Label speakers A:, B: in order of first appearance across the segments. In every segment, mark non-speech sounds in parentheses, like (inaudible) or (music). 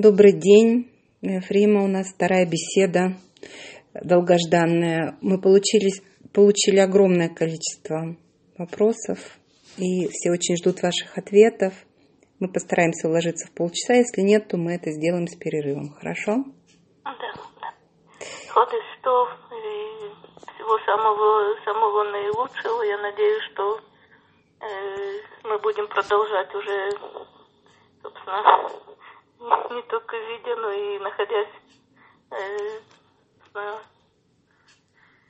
A: Добрый день, Фрима. У нас вторая беседа долгожданная. Мы получили, получили огромное количество вопросов, и все очень ждут ваших ответов. Мы постараемся уложиться в полчаса. Если нет, то мы это сделаем с перерывом. Хорошо?
B: Да, да. И всего самого, самого наилучшего. Я надеюсь, что э, мы будем продолжать уже, собственно, не, только видя, но и находясь э,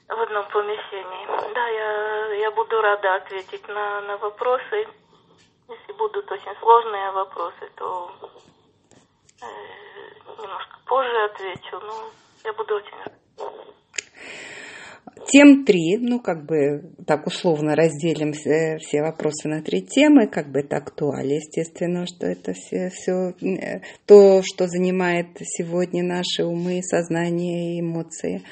B: в одном помещении. Да, я, я буду рада ответить на, на вопросы. Если будут очень сложные вопросы, то э, немножко позже отвечу. Но я буду очень рада.
A: Тем три, ну, как бы так условно разделим все, все вопросы на три темы, как бы это актуально, естественно, что это все, все э, то, что занимает сегодня наши умы, сознание и эмоции.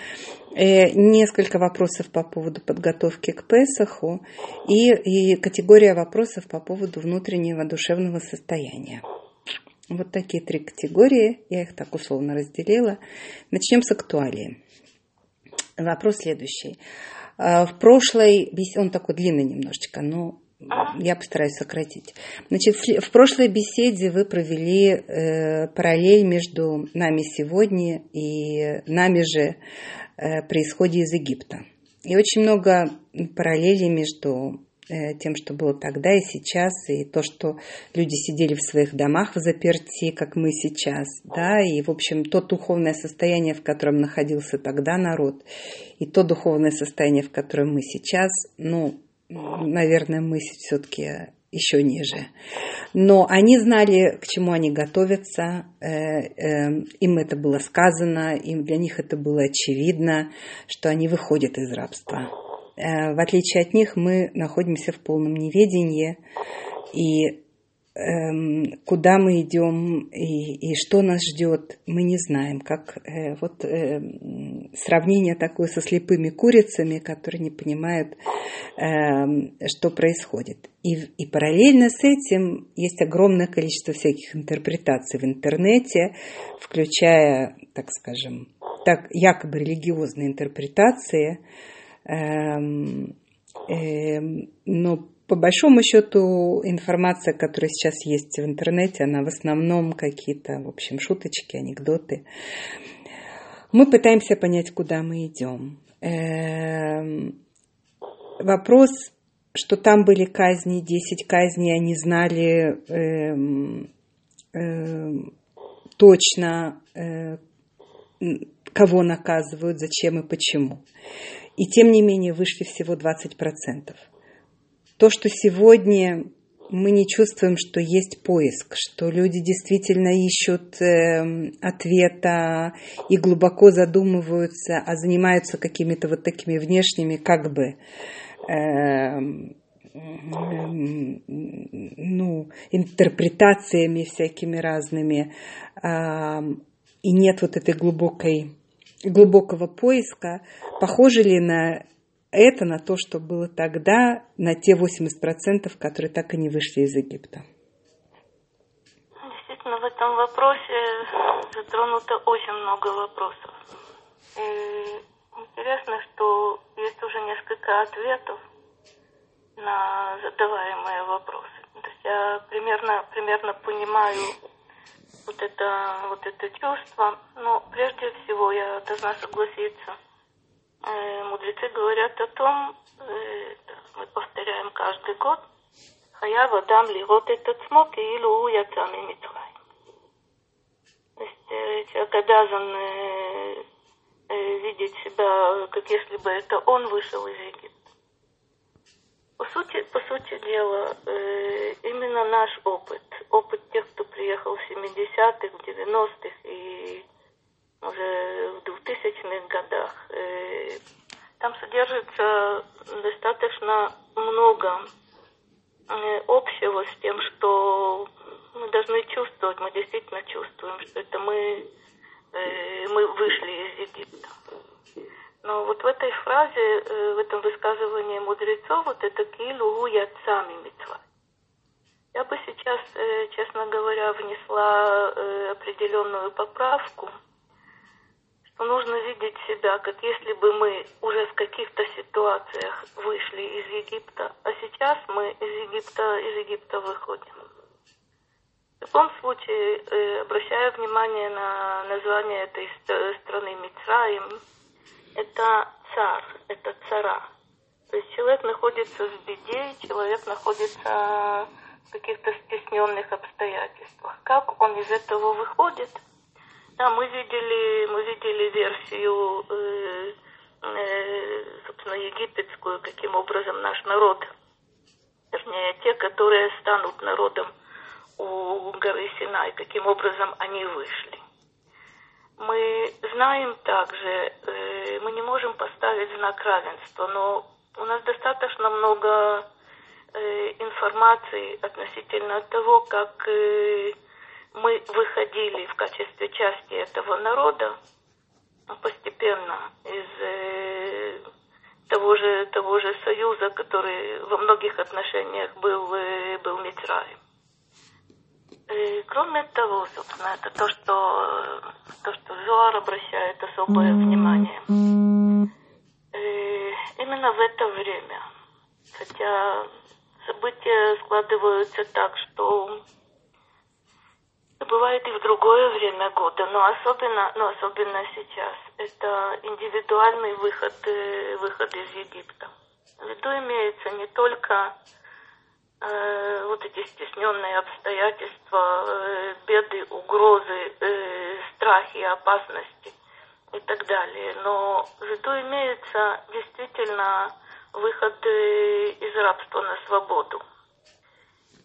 A: Э, несколько вопросов по поводу подготовки к Песаху и, и категория вопросов по поводу внутреннего душевного состояния. Вот такие три категории, я их так условно разделила. Начнем с актуалии. Вопрос следующий. А, в прошлой беседе, он такой длинный немножечко, но я постараюсь сократить. Значит, в прошлой беседе вы провели э, параллель между нами сегодня и нами же э, при исходе из Египта. И очень много параллелей между тем, что было тогда и сейчас, и то, что люди сидели в своих домах в заперти, как мы сейчас, да, и, в общем, то духовное состояние, в котором находился тогда народ, и то духовное состояние, в котором мы сейчас, ну, наверное, мы все-таки еще ниже. Но они знали, к чему они готовятся, э, э, им это было сказано, им для них это было очевидно, что они выходят из рабства. Э, в отличие от них, мы находимся в полном неведении, и эм, куда мы идем и, и что нас ждет, мы не знаем. Как э, вот э, сравнение такое со слепыми курицами, которые не понимают, э, что происходит. И, и параллельно с этим есть огромное количество всяких интерпретаций в интернете, включая, так скажем, так якобы религиозные интерпретации, Эм, эм, но по большому счету информация, которая сейчас есть в интернете, она в основном какие-то, в общем, шуточки, анекдоты. Мы пытаемся понять, куда мы идем. Эм, вопрос, что там были казни, 10 казней, они знали точно, э, кого наказывают, зачем и почему. И тем не менее вышли всего 20%. То, что сегодня мы не чувствуем, что есть поиск, что люди действительно ищут э, ответа и глубоко задумываются, а занимаются какими-то вот такими внешними как бы э, ну, интерпретациями всякими разными, э, и нет вот этой глубокой глубокого поиска, похоже ли на это, на то, что было тогда, на те 80%, которые так и не вышли из Египта?
B: Действительно, в этом вопросе затронуто очень много вопросов. И интересно, что есть уже несколько ответов на задаваемые вопросы. То есть я примерно, примерно понимаю вот это, вот это чувство. Но прежде всего я должна согласиться. Э, мудрецы говорят о том, э, мы повторяем каждый год, хаяв ли лирот этот смок и илу яцами митрай. То есть э, человек обязан видеть себя, как если бы это он вышел из Египта. По сути, по сути дела, э, именно наш опыт, опыт тех, кто приехал в 70-х, в 90-х и уже в 2000-х годах, э, там содержится достаточно много э, общего с тем, что мы должны чувствовать, мы действительно чувствуем, что это мы, э, мы вышли из Египта. Но вот в этой фразе, э, в этом высказывании мудрецов, вот это килу яцами митцва. Я бы сейчас, э, честно говоря, внесла э, определенную поправку, что нужно видеть себя, как если бы мы уже в каких-то ситуациях вышли из Египта, а сейчас мы из Египта, из Египта выходим. В любом случае, обращая внимание на название этой страны Мицраим, это царь, это цара. То есть человек находится в беде, человек находится в каких-то стесненных обстоятельствах. Как он из этого выходит? Да, мы видели, мы видели версию, э, э, собственно, египетскую, каким образом наш народ, вернее, те, которые станут народом у горы Синай, каким образом они вышли. Мы знаем также, э, мы не можем поставить знак равенства, но у нас достаточно много э, информации относительно того, как э, мы выходили в качестве части этого народа постепенно из того же того же союза, который во многих отношениях был был Мицраем. И кроме того, собственно, это то, что то, что Зоар обращает особое внимание. И именно в это время, хотя события складываются так, что бывает и в другое время года, но особенно, но особенно сейчас. Это индивидуальный выход, э, выход из Египта. В виду имеется не только вот эти стесненные обстоятельства, э, беды, угрозы, э, страхи, опасности и так далее. Но виду имеется действительно выход э, из рабства на свободу.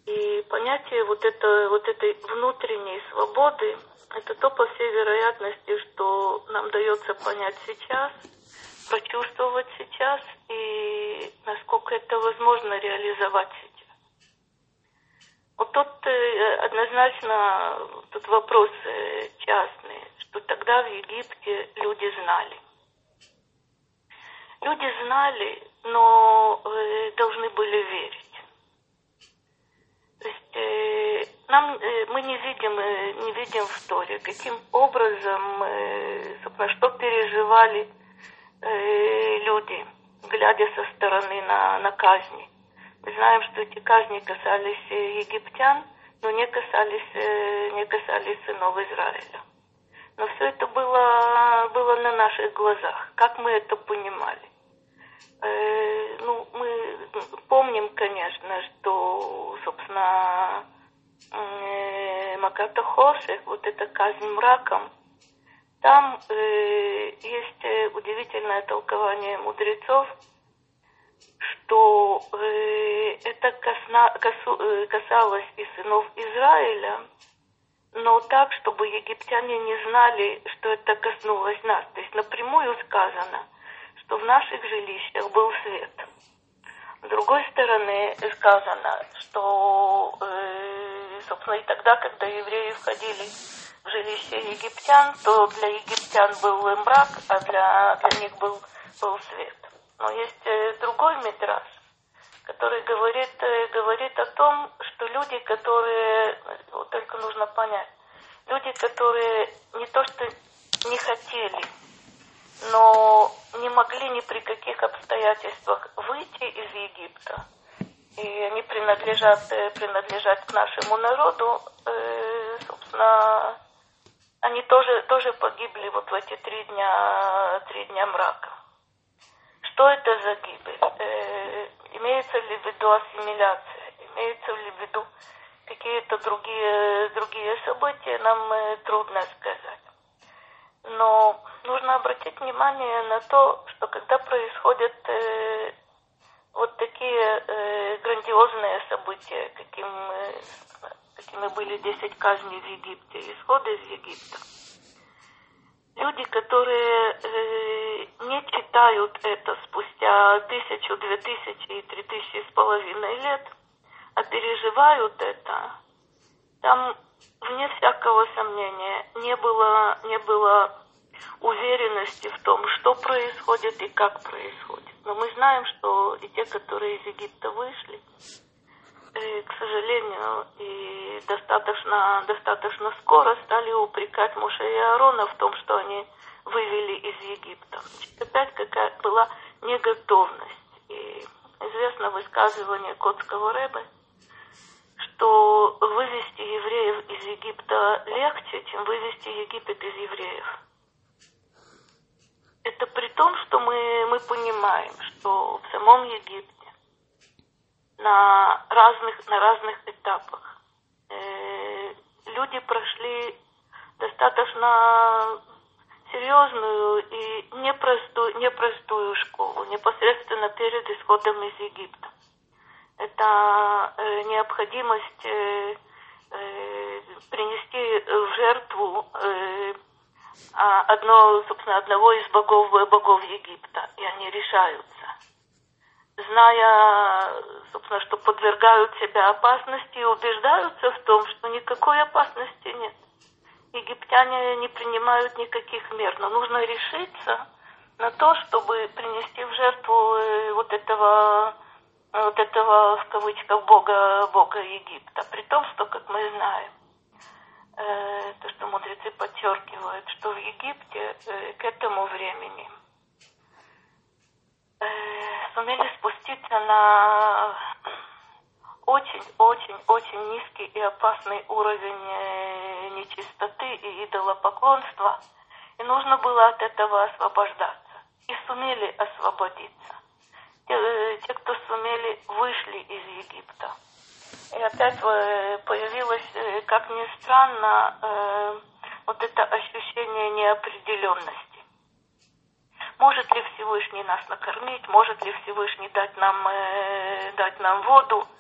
B: И понятие вот, это, вот этой внутренней свободы, это то, по всей вероятности, что нам дается понять сейчас, прочувствовать сейчас и насколько это возможно реализовать сейчас. Вот тут э, однозначно тут вопрос э, частный, что тогда в Египте люди знали. Люди знали, но э, должны были верить. То есть нам, мы не видим, не видим в Торе, каким образом, собственно, что переживали люди, глядя со стороны на, на казни. Знаем, что эти казни касались э, египтян, но не касались, э, не касались сынов Израиля. Но все это было, было на наших глазах. Как мы это понимали? Э, ну, мы помним, конечно, что, собственно, э, Маката Хоших, вот эта казнь мраком, там э, есть э, удивительное толкование мудрецов, что э, это косна, косу, э, касалось и сынов Израиля, но так, чтобы египтяне не знали, что это коснулось нас. То есть напрямую сказано, что в наших жилищах был свет. С другой стороны сказано, что, э, собственно, и тогда, когда евреи входили в жилище египтян, то для египтян был мрак, а для, для них был, был свет. Но есть э, другой метраж, который говорит, э, говорит о том, что люди, которые, вот только нужно понять, люди, которые не то что не хотели, но не могли ни при каких обстоятельствах выйти из Египта, и они принадлежат, э, принадлежат к нашему народу, собственно, они тоже, тоже погибли вот в эти три дня, три дня мрака. Что это за гибель? Э, имеется ли в виду ассимиляция? Имеется ли в виду какие-то другие, другие события? Нам э, трудно сказать. Но нужно обратить внимание на то, что когда происходят э, вот такие э, грандиозные события, каким, э, какими были 10 казней в Египте, исходы из Египта, люди, которые э, не читают это спустя тысячу, две тысячи и три тысячи с половиной лет, а переживают это, там вне всякого сомнения не было, не было уверенности в том, что происходит и как происходит. Но мы знаем, что и те, которые из Египта вышли, э, к сожалению, и достаточно, достаточно скоро стали упрекать Муше и Аарона в том, что они вывели из Египта. Опять какая была неготовность. И известно высказывание Котского Рэбе, что вывести евреев из Египта легче, чем вывести Египет из евреев. Это при том, что мы, мы понимаем, что в самом Египте на разных, на разных этапах э, люди прошли достаточно серьезную и непростую, непростую школу, непосредственно перед исходом из Египта. Это э, необходимость э, э, принести в жертву э, а, одно, собственно, одного из богов, богов Египта, и они решаются. Зная, собственно, что подвергают себя опасности и убеждаются в том, что никакой опасности нет египтяне не принимают никаких мер, но нужно решиться на то, чтобы принести в жертву э, вот этого, вот этого в кавычках бога, бога Египта. При том, что, как мы знаем, э, то, что мудрецы подчеркивают, что в Египте э, к этому времени сумели спуститься на очень-очень-очень низкий и опасный уровень э, нечистоты и идолопоклонства, и нужно было от этого освобождаться. И сумели освободиться. Те, э, те кто сумели, вышли из Египта. И опять э, появилось, как ни странно, вот это ощущение неопределенности. Может ли Всевышний нас накормить, может ли Всевышний дать нам, дать нам воду –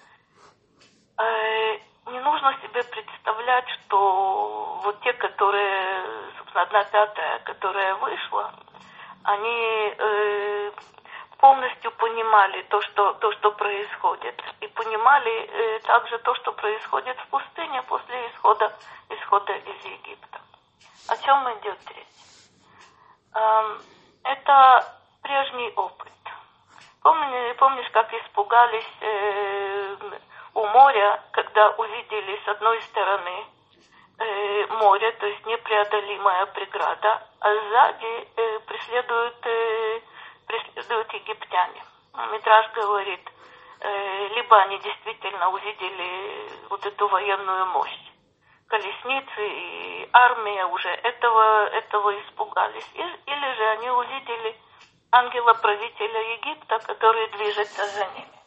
B: Э, не нужно себе представлять, что вот те, которые, собственно, одна пятая, которая вышла, они э, полностью понимали то что, то, что происходит. И понимали э, также то, что происходит в пустыне после исхода, исхода из Египта. О чем идет речь? Э, это прежний опыт. Помни, помнишь, как испугались э, у моря, когда увидели с одной стороны э, море, то есть непреодолимая преграда, а сзади э, преследуют, э, преследуют египтяне. Митраж говорит, э, либо они действительно увидели вот эту военную мощь, колесницы и армия уже этого, этого испугались, или же они увидели ангела-правителя Египта, который движется за ними.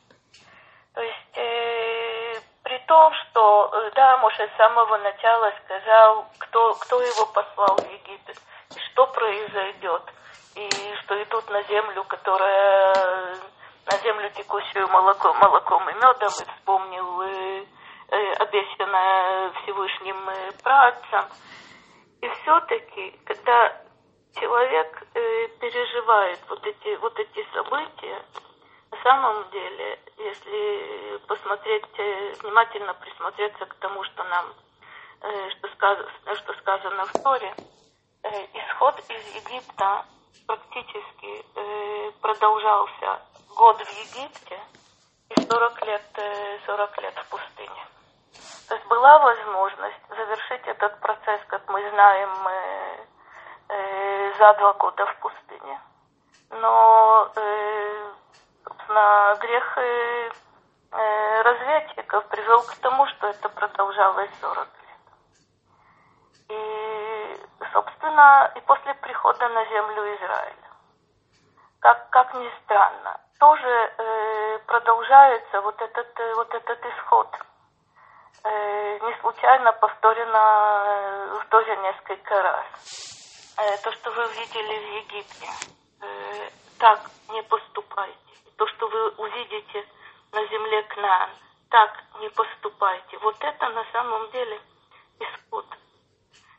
B: То есть э, при том, что, э, да, Моше с самого начала сказал, кто, кто его послал в Египет, и что произойдет, и что идут на землю, которая, на землю текущую молоко, молоком и медом, и обещанное Всевышним э, працам. И все-таки, когда человек э, переживает вот эти, вот эти события, на самом деле, если посмотреть, э, внимательно присмотреться к тому, что нам, что сказано, что сказано в Торе, исход из Египта практически продолжался год в Египте и 40 лет, 40 лет в пустыне. То есть была возможность завершить этот процесс, как мы знаем, за два года в пустыне. Но собственно, грех э, э, разведчиков привел к тому, что это продолжалось 40 лет. И, собственно, и после прихода на землю Израиля, как, как ни странно, тоже э, продолжается вот этот, э, вот этот исход. Случайно повторено э, тоже несколько раз. Э, то, что вы видели в Египте, э, так не поступайте то, что вы увидите на земле Кнаан. Так не поступайте. Вот это на самом деле исход.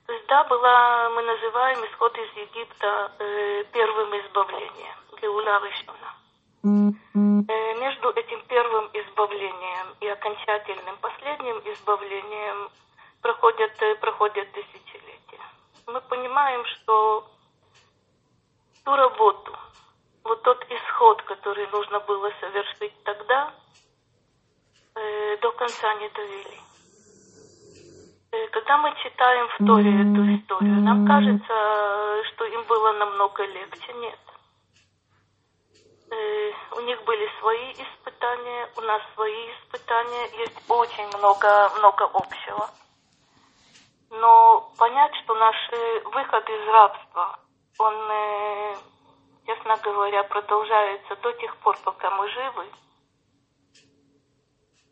B: То есть, да, была, мы называем исход из Египта первым избавлением, Геула Вишуна. Э, между этим первым избавлением и окончательным последним избавлением проходят, э, проходят тысячелетия. Мы понимаем, что ту работу, вот тот исход, который нужно было совершить тогда, э, до конца не довели. Э, когда мы читаем в Торе эту историю, нам кажется, что им было намного легче. Нет. Э, у них были свои испытания, у нас свои испытания. Есть очень много, много общего. Но понять, что наш выход из рабства, он, э, честно говоря, продолжается до тех пор, пока мы живы,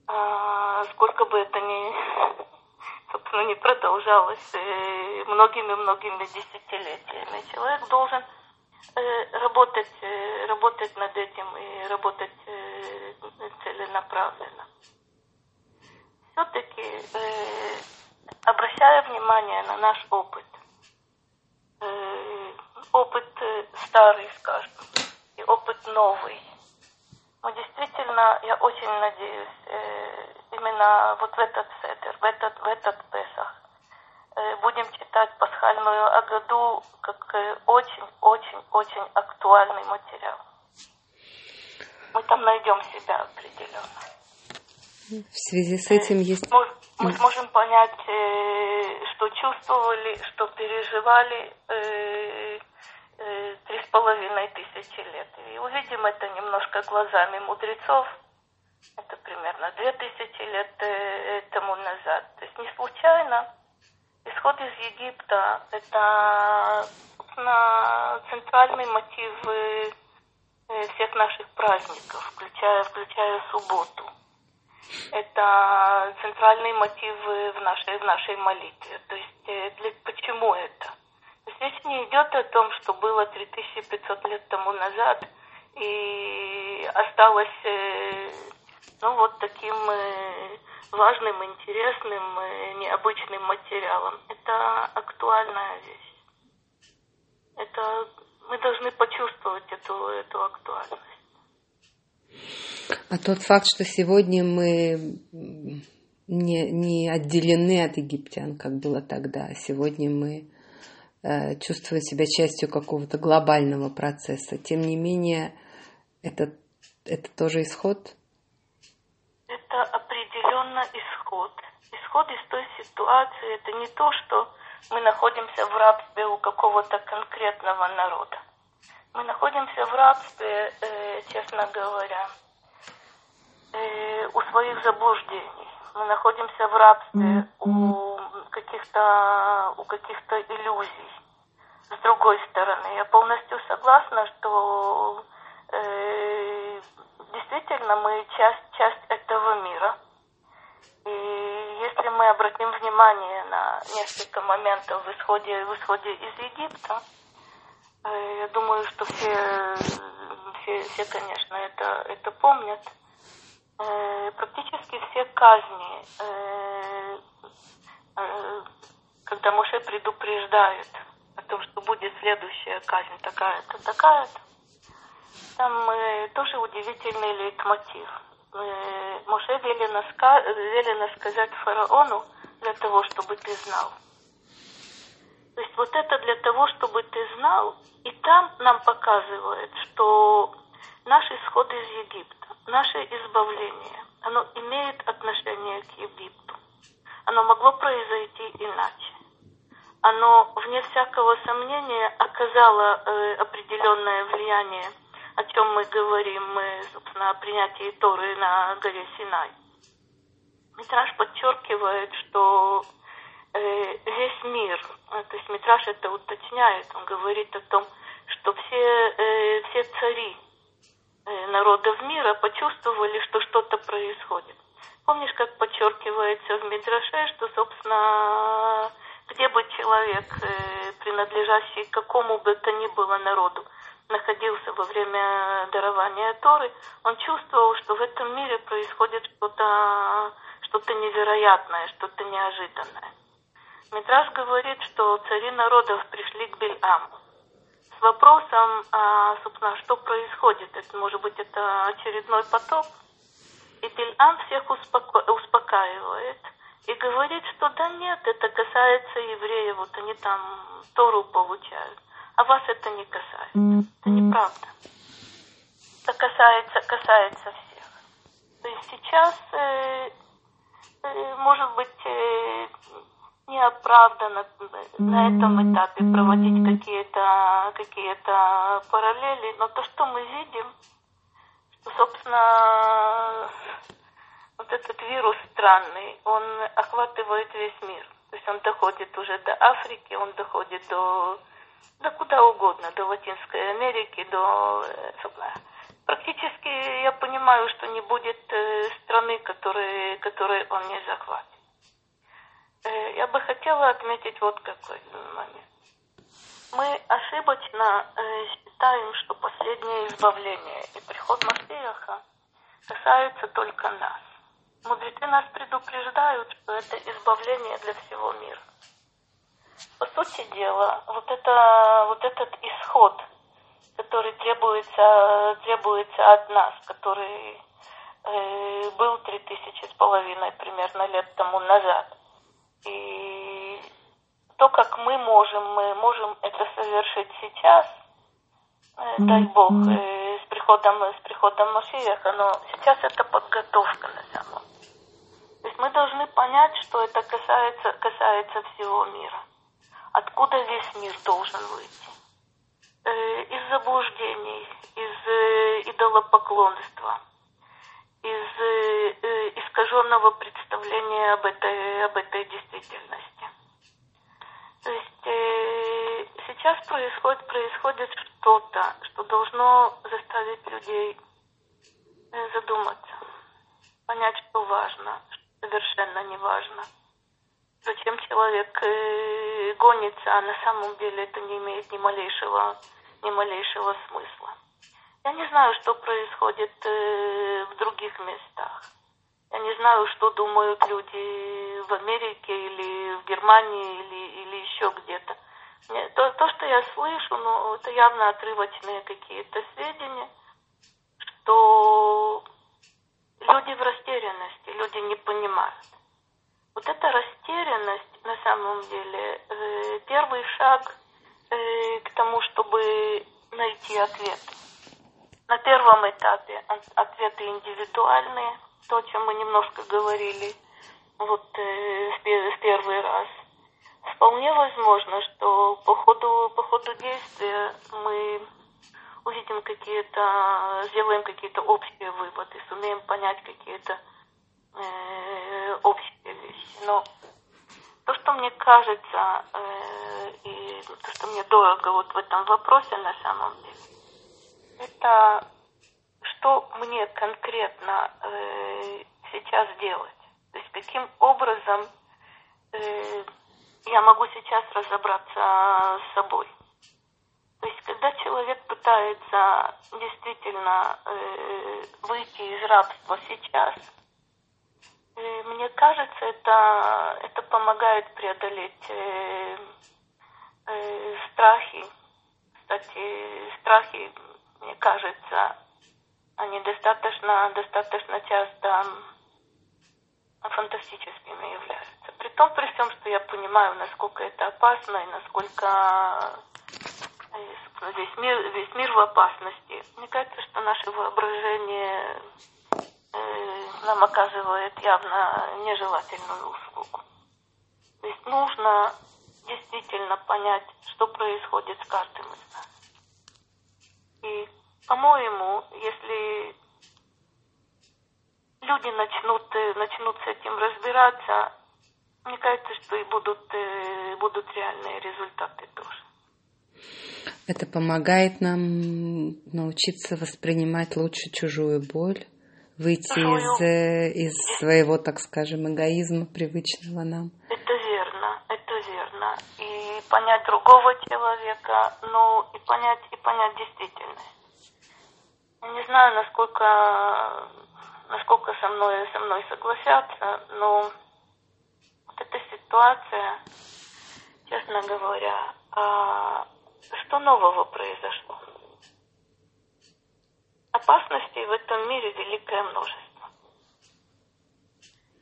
B: а, сколько бы это ни, (laughs) собственно, не продолжалось э, многими-многими десятилетиями. Человек должен работать, работать над этим и работать целенаправленно. Все-таки обращая внимание на наш опыт, э, опыт э, старый, скажем, и опыт новый, мы действительно, я очень надеюсь, э, именно вот в этот седер, в этот, в этот Песах, будем читать пасхальную Агаду как очень-очень-очень актуальный материал. Мы там найдем себя определенно.
A: В связи с этим есть...
B: Мы сможем понять, э, что чувствовали, что переживали э, э, три с половиной тысячи лет. И увидим это немножко глазами мудрецов. Это примерно две тысячи лет тому назад. То есть не случайно исход из Египта – это собственно, центральный мотив всех наших праздников, включая, включая субботу – это центральные мотивы в нашей, в нашей молитве. То есть э, для, почему это? Речь не идет о том, что было 3500 лет тому назад и осталось э, ну, вот таким э, важным, интересным, необычным материалом. Это актуальная вещь. Это мы должны почувствовать эту, эту актуальность.
A: А тот факт, что сегодня мы не, не отделены от египтян, как было тогда, а сегодня мы э, чувствуем себя частью какого-то глобального процесса. Тем не менее, это, это тоже исход?
B: Это определенно исход. Исход из той ситуации, это не то, что мы находимся в рабстве у какого-то конкретного народа. Мы находимся в рабстве, э, честно говоря, э, у своих заблуждений. Мы находимся в рабстве у каких-то у каких-то иллюзий. С другой стороны, я полностью согласна, что э, действительно мы часть часть этого мира. И если мы обратим внимание на несколько моментов в исходе в исходе из Египта, э, я думаю, что все все, все конечно, это это помнят э, практически все казни, э, когда Моше предупреждает о том, что будет следующая казнь такая-то, такая-то, там э, тоже удивительный лейтмотив. Э, Моше велено, ска- велено сказать фараону для того, чтобы ты знал. То есть вот это для того, чтобы ты знал, и там нам показывает, что наш исход из Египта, наше избавление, оно имеет отношение к Египту. Оно могло произойти иначе. Оно, вне всякого сомнения, оказало э, определенное влияние, о чем мы говорим, мы, собственно, о принятии Торы на горе Синай. Митраж подчеркивает, что э, весь мир, э, то есть Митраж это уточняет, он говорит о том, что все, э, все цари Э, народов мира почувствовали, что что-то происходит. Помнишь, как подчеркивается в Мидраше, что, собственно, где бы человек, э, принадлежащий какому бы то ни было народу, находился во время дарования Торы, он чувствовал, что в этом мире происходит что-то что невероятное, что-то неожиданное. Мидраш говорит, что цари народов пришли к Бельаму вопросом, а, собственно, что происходит. Это, может быть, это очередной потоп. И Бельам всех успоко- успокаивает и говорит, что да нет, это касается евреев, вот они там Тору получают, а вас это не касается. Это неправда. Это касается, касается всех. То есть сейчас, э, э, может быть, э, неоправданно на этом этапе проводить какие-то какие параллели, но то, что мы видим, что, собственно, вот этот вирус странный, он охватывает весь мир. То есть он доходит уже до Африки, он доходит до, до куда угодно, до Латинской Америки, до... Практически я понимаю, что не будет э, страны, которые, которые он не захватит. Э, я бы хотела отметить вот какой момент. Мы ошибочно э, считаем, что последнее избавление и приход Машеха касаются только нас. Мудрецы нас предупреждают, что это избавление для всего мира. По сути дела, вот, это, вот этот исход, который требуется, требуется от нас, который э, был три тысячи с половиной примерно лет тому назад – и то, как мы можем, мы можем это совершить сейчас, э, дай Бог, э, с приходом, с приходом Машиеха, но сейчас это подготовка на самом То есть мы должны понять, что это касается, касается всего мира. Откуда весь мир должен выйти? Э, из заблуждений, из идолопоклонства – из э, искаженного представления об этой, об этой действительности. То есть э, сейчас происходит, происходит что-то, что должно заставить людей э, задуматься, понять, что важно, что совершенно не важно. Зачем человек э, гонится, а на самом деле это не имеет ни малейшего, ни малейшего смысла. Я не знаю, что происходит э, в других местах. Я не знаю, что думают люди в Америке или в Германии или, или еще где-то. То, то, что я слышу, ну, это явно отрывочные какие-то сведения, что люди в растерянности, люди не понимают. Вот эта растерянность, на самом деле, э, первый шаг э, к тому, чтобы найти ответ. На первом этапе ответы индивидуальные, то, о чем мы немножко говорили вот э, в первый раз. Вполне возможно, что по ходу, по ходу действия мы увидим какие-то, сделаем какие-то общие выводы, сумеем понять какие-то э, общие. Но то, что мне кажется, э, и то, что мне дорого вот в этом вопросе на самом деле, это что мне конкретно э, сейчас делать. То есть каким образом э, я могу сейчас разобраться с собой. То есть когда человек пытается действительно выйти из рабства сейчас, э, мне кажется, это, это помогает преодолеть э, э, страхи. Кстати, страхи мне кажется, они достаточно, достаточно часто фантастическими являются. При том, при всем, что я понимаю, насколько это опасно и насколько э, весь мир, весь мир в опасности. Мне кажется, что наше воображение нам оказывает явно нежелательную услугу. То есть нужно действительно понять, что происходит с каждым из нас. И, по-моему, если люди начнут, э, начнут с этим разбираться, мне кажется, что и будут, э, будут реальные результаты тоже.
A: Это помогает нам научиться воспринимать лучше чужую боль, выйти из, э, из своего, так скажем, эгоизма, привычного нам.
B: Это верно, это верно. И понять другого человека, ну и понять, и понять действительность. Не знаю, насколько, насколько со мной, со мной согласятся, но вот эта ситуация, честно говоря, а, что нового произошло? Опасностей в этом мире великое множество.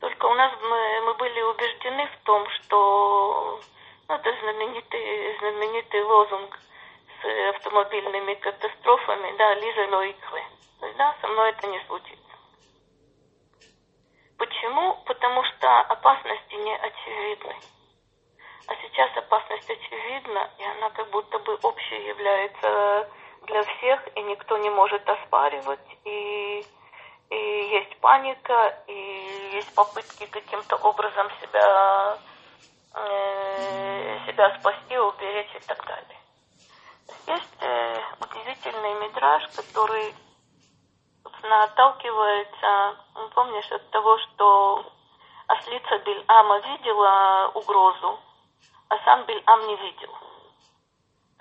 B: Только у нас мы, мы были убеждены в том, что ну, это знаменитый, знаменитый лозунг с автомобильными катастрофами, да, Лиза есть, да, со мной это не случится. Почему? Потому что опасности не очевидны. А сейчас опасность очевидна, и она как будто бы общей является для всех, и никто не может оспаривать, и, и есть паника, и есть попытки каким-то образом себя, э, себя спасти, уберечь и так далее. Есть э, удивительный мидраж, который отталкивается, ну, помнишь, от того, что ослица Биль-Ама видела угрозу, а сам Биль-Ам не видел.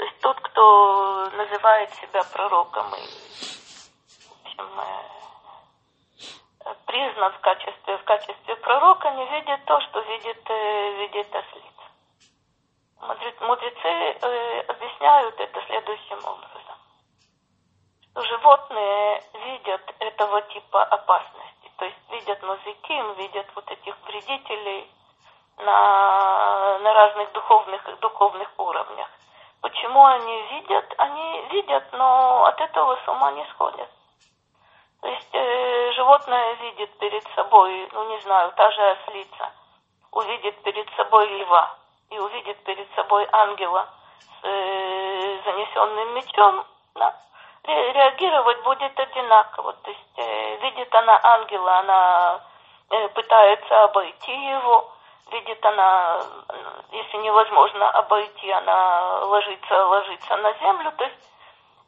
B: То есть тот, кто называет себя пророком и в общем, э, признан в качестве, в качестве пророка, не видит то, что видит, э, видит ослица. Мудрецы э, объясняют это следующим образом что животные видят этого типа опасности. То есть видят мазыким, видят вот этих вредителей на, на разных духовных, духовных уровнях. Почему они видят? Они видят, но от этого с ума не сходят. То есть э, животное видит перед собой, ну не знаю, та же ослица, увидит перед собой льва и увидит перед собой ангела с э, занесенным мечом, да, реагировать будет одинаково. То есть э, видит она ангела, она э, пытается обойти его, видит она, если невозможно обойти, она ложится, ложится на землю. То есть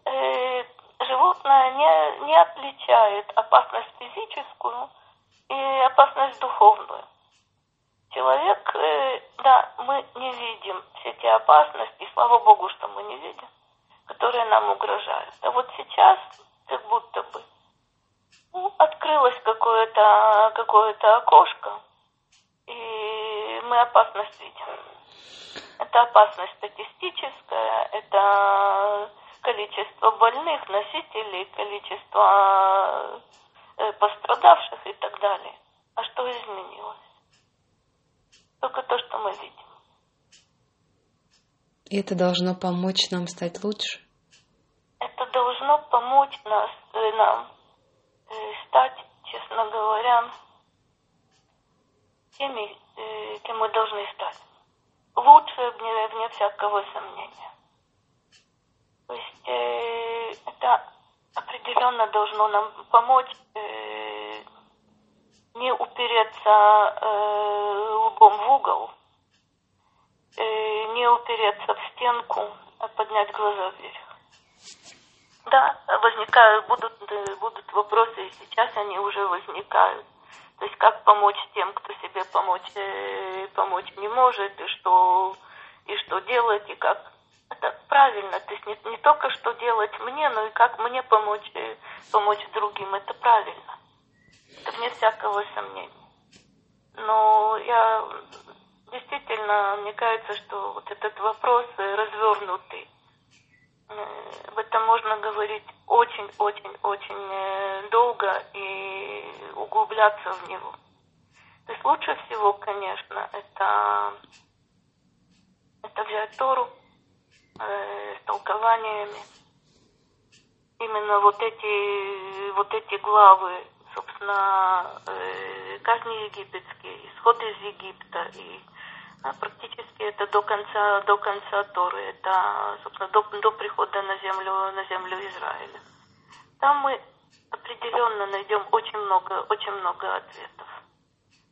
B: э, животное не, не отличает опасность физическую и опасность духовную. Человек, э, да, мы не видим все эти опасности, слава Богу, что мы не видим которые нам угрожают. А вот сейчас как будто бы ну, открылось какое-то какое окошко, и мы опасность видим. Это опасность статистическая, это количество больных, носителей, количество э, пострадавших и так далее. А что изменилось? Только то, что мы видим.
A: И это должно помочь нам стать лучше?
B: Это должно помочь нас, э, нам э, стать, честно говоря, теми, кем мы должны стать. Лучше, вне, вне всякого сомнения. То есть э, это определенно должно нам помочь э, не упереться э, лбом в угол, э, не упереться в стенку, а поднять глаза вверх. Да, возникают, будут, э, будут вопросы, и сейчас они уже возникают. То есть как помочь тем, кто себе помочь, э, помочь не может, и что, и что делать, и как. Это правильно. То есть не, не только что делать мне, но и как мне помочь, э, помочь другим. Это правильно. Это вне всякого сомнения. Но я действительно, мне кажется, что вот этот вопрос развернутый, э, об этом можно говорить очень-очень-очень э, долго и углубляться в него. То есть лучше всего, конечно, это, это взять Тору э, с толкованиями. Именно вот эти, вот эти главы, собственно, э, казни египетские, исход из Египта и практически это до конца, до конца Торы, это, собственно, до, до прихода на землю, на землю Израиля. Там мы определенно найдем очень много, очень много ответов.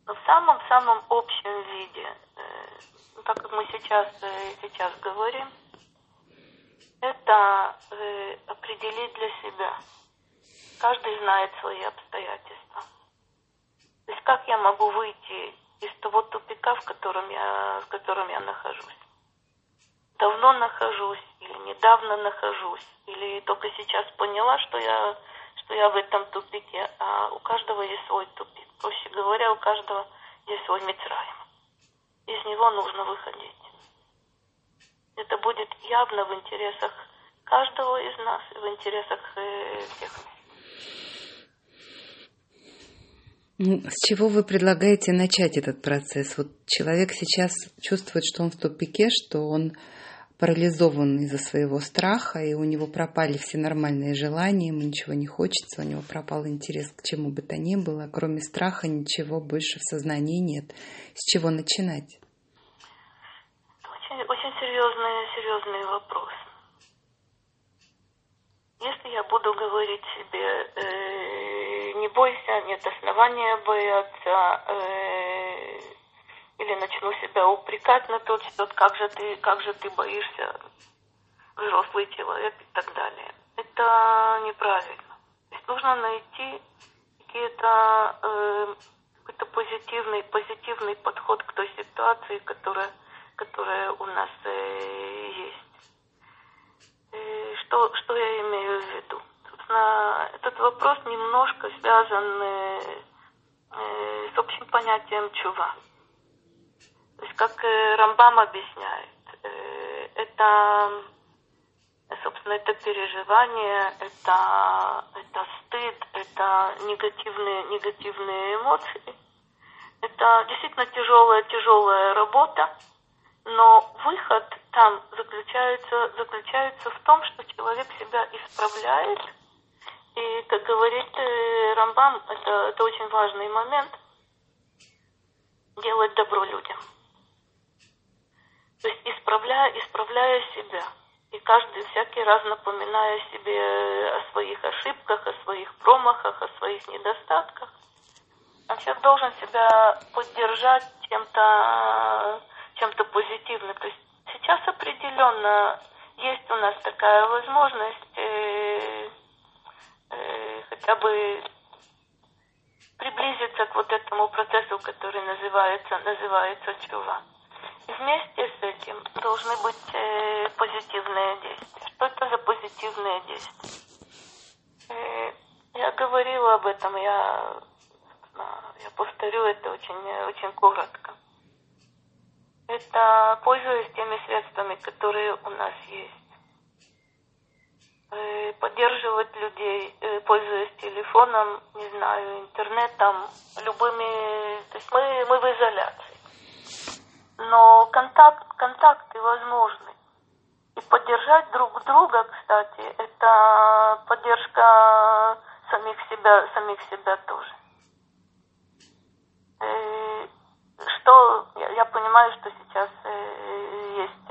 B: Но в самом-самом общем виде, э, так как мы сейчас, э, сейчас говорим, это э, определить для себя. Каждый знает свои обстоятельства. То есть как я могу выйти из того тупика, в котором я, в котором я нахожусь. Давно нахожусь или недавно нахожусь, или только сейчас поняла, что я, что я в этом тупике, а у каждого есть свой тупик. Проще говоря, у каждого есть свой Мицраем. Из него нужно выходить. Это будет явно в интересах каждого из нас, в интересах э, всех.
A: С чего вы предлагаете начать этот процесс? Вот человек сейчас чувствует, что он в тупике, что он парализован из-за своего страха, и у него пропали все нормальные желания, ему ничего не хочется, у него пропал интерес к чему бы то ни было, кроме страха ничего больше в сознании нет. С чего начинать?
B: Очень, очень серьезный, серьезный вопрос. Если я буду говорить себе, э, не бойся, нет основания бояться, э, или начну себя упрекать на тот счет, как же ты, как же ты боишься, взрослый человек и так далее. Это неправильно. То есть нужно найти какие-то э, какой-то позитивный, позитивный подход к той ситуации, которая, которая у нас э, есть. Э, что, что я имею в виду? Вопрос немножко связан э, с общим понятием чува. То есть, как э, Рамбам объясняет, э, это, собственно, это переживание, это, это стыд, это негативные, негативные эмоции. Это действительно тяжелая, тяжелая работа, но выход там заключается, заключается в том, что человек себя исправляет. И, как говорит э, Рамбам, это, это очень важный момент, делать добро людям. То есть исправляя, исправляя себя. И каждый всякий раз напоминая себе о своих ошибках, о своих промахах, о своих недостатках. Он человек должен себя поддержать чем-то чем-то позитивным. То есть сейчас определенно есть у нас такая возможность э, э, хотя бы приблизиться к вот этому процессу, который называется, называется чува вместе с этим должны быть э, позитивные действия. Что это за позитивные действия? Э, я говорила об этом, я, я повторю это очень, очень коротко. Это пользуясь теми средствами, которые у нас есть. Э, поддерживать людей, э, пользуясь телефоном, не знаю, интернетом, любыми... То есть мы, мы в изоляции но контакт, контакты возможны. И поддержать друг друга, кстати, это поддержка самих себя, самих себя тоже. Э, что я, я понимаю, что сейчас есть,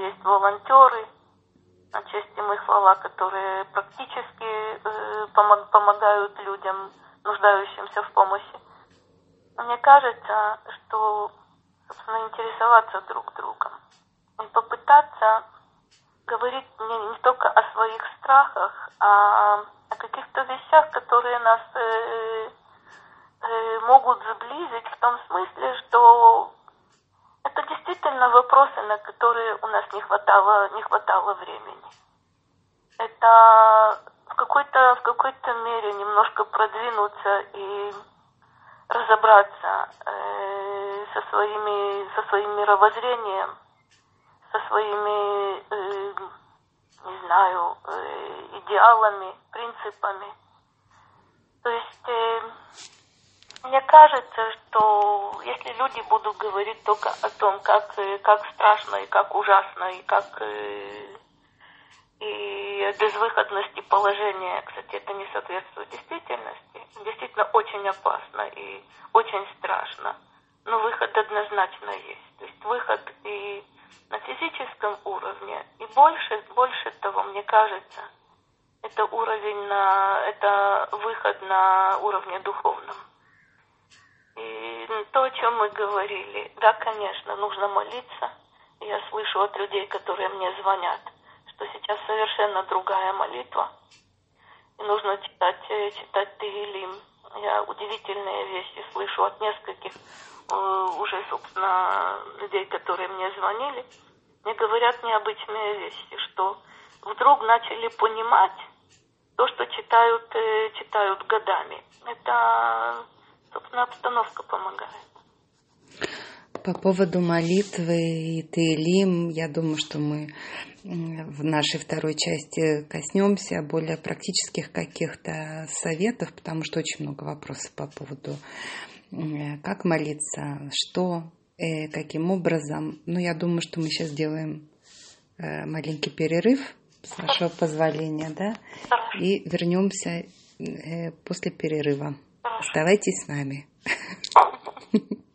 B: есть волонтеры, на честь им и хвала, которые практически помогают людям, нуждающимся в помощи. Мне кажется, что собственно, интересоваться друг другом. И попытаться говорить не, не только о своих страхах, а о каких-то вещах, которые нас э, э, могут сблизить в том смысле, что действительно вопросы, на которые у нас не хватало, не хватало времени. Это в какой-то в какой-то мере немножко продвинуться и разобраться э, со своими со своим мировоззрением, со своими э, не знаю э, идеалами, принципами. То есть э, мне кажется, что если люди будут говорить только о том, как э, как страшно и как ужасно и как э, и безвыходности положения, кстати, это не соответствует действительности. Действительно очень опасно и очень страшно. Но выход однозначно есть. То есть выход и на физическом уровне, и больше, больше того, мне кажется, это уровень на, это выход на уровне духовном. То, о чем мы говорили, да, конечно, нужно молиться. Я слышу от людей, которые мне звонят – что сейчас совершенно другая молитва. И нужно читать, э, читать Тегелим. Я удивительные вещи слышу от нескольких э, уже, собственно, людей, которые мне звонили. Мне говорят необычные вещи, что вдруг начали понимать то, что читают, э, читают годами. Это, собственно, обстановка помогает.
A: По поводу молитвы и Тейлим, я думаю, что мы в нашей второй части коснемся более практических каких-то советов, потому что очень много вопросов по поводу как молиться, что, э, каким образом. Но я думаю, что мы сейчас сделаем э, маленький перерыв, с вашего позволения, да? И вернемся э, после перерыва. Оставайтесь с нами. (laughs)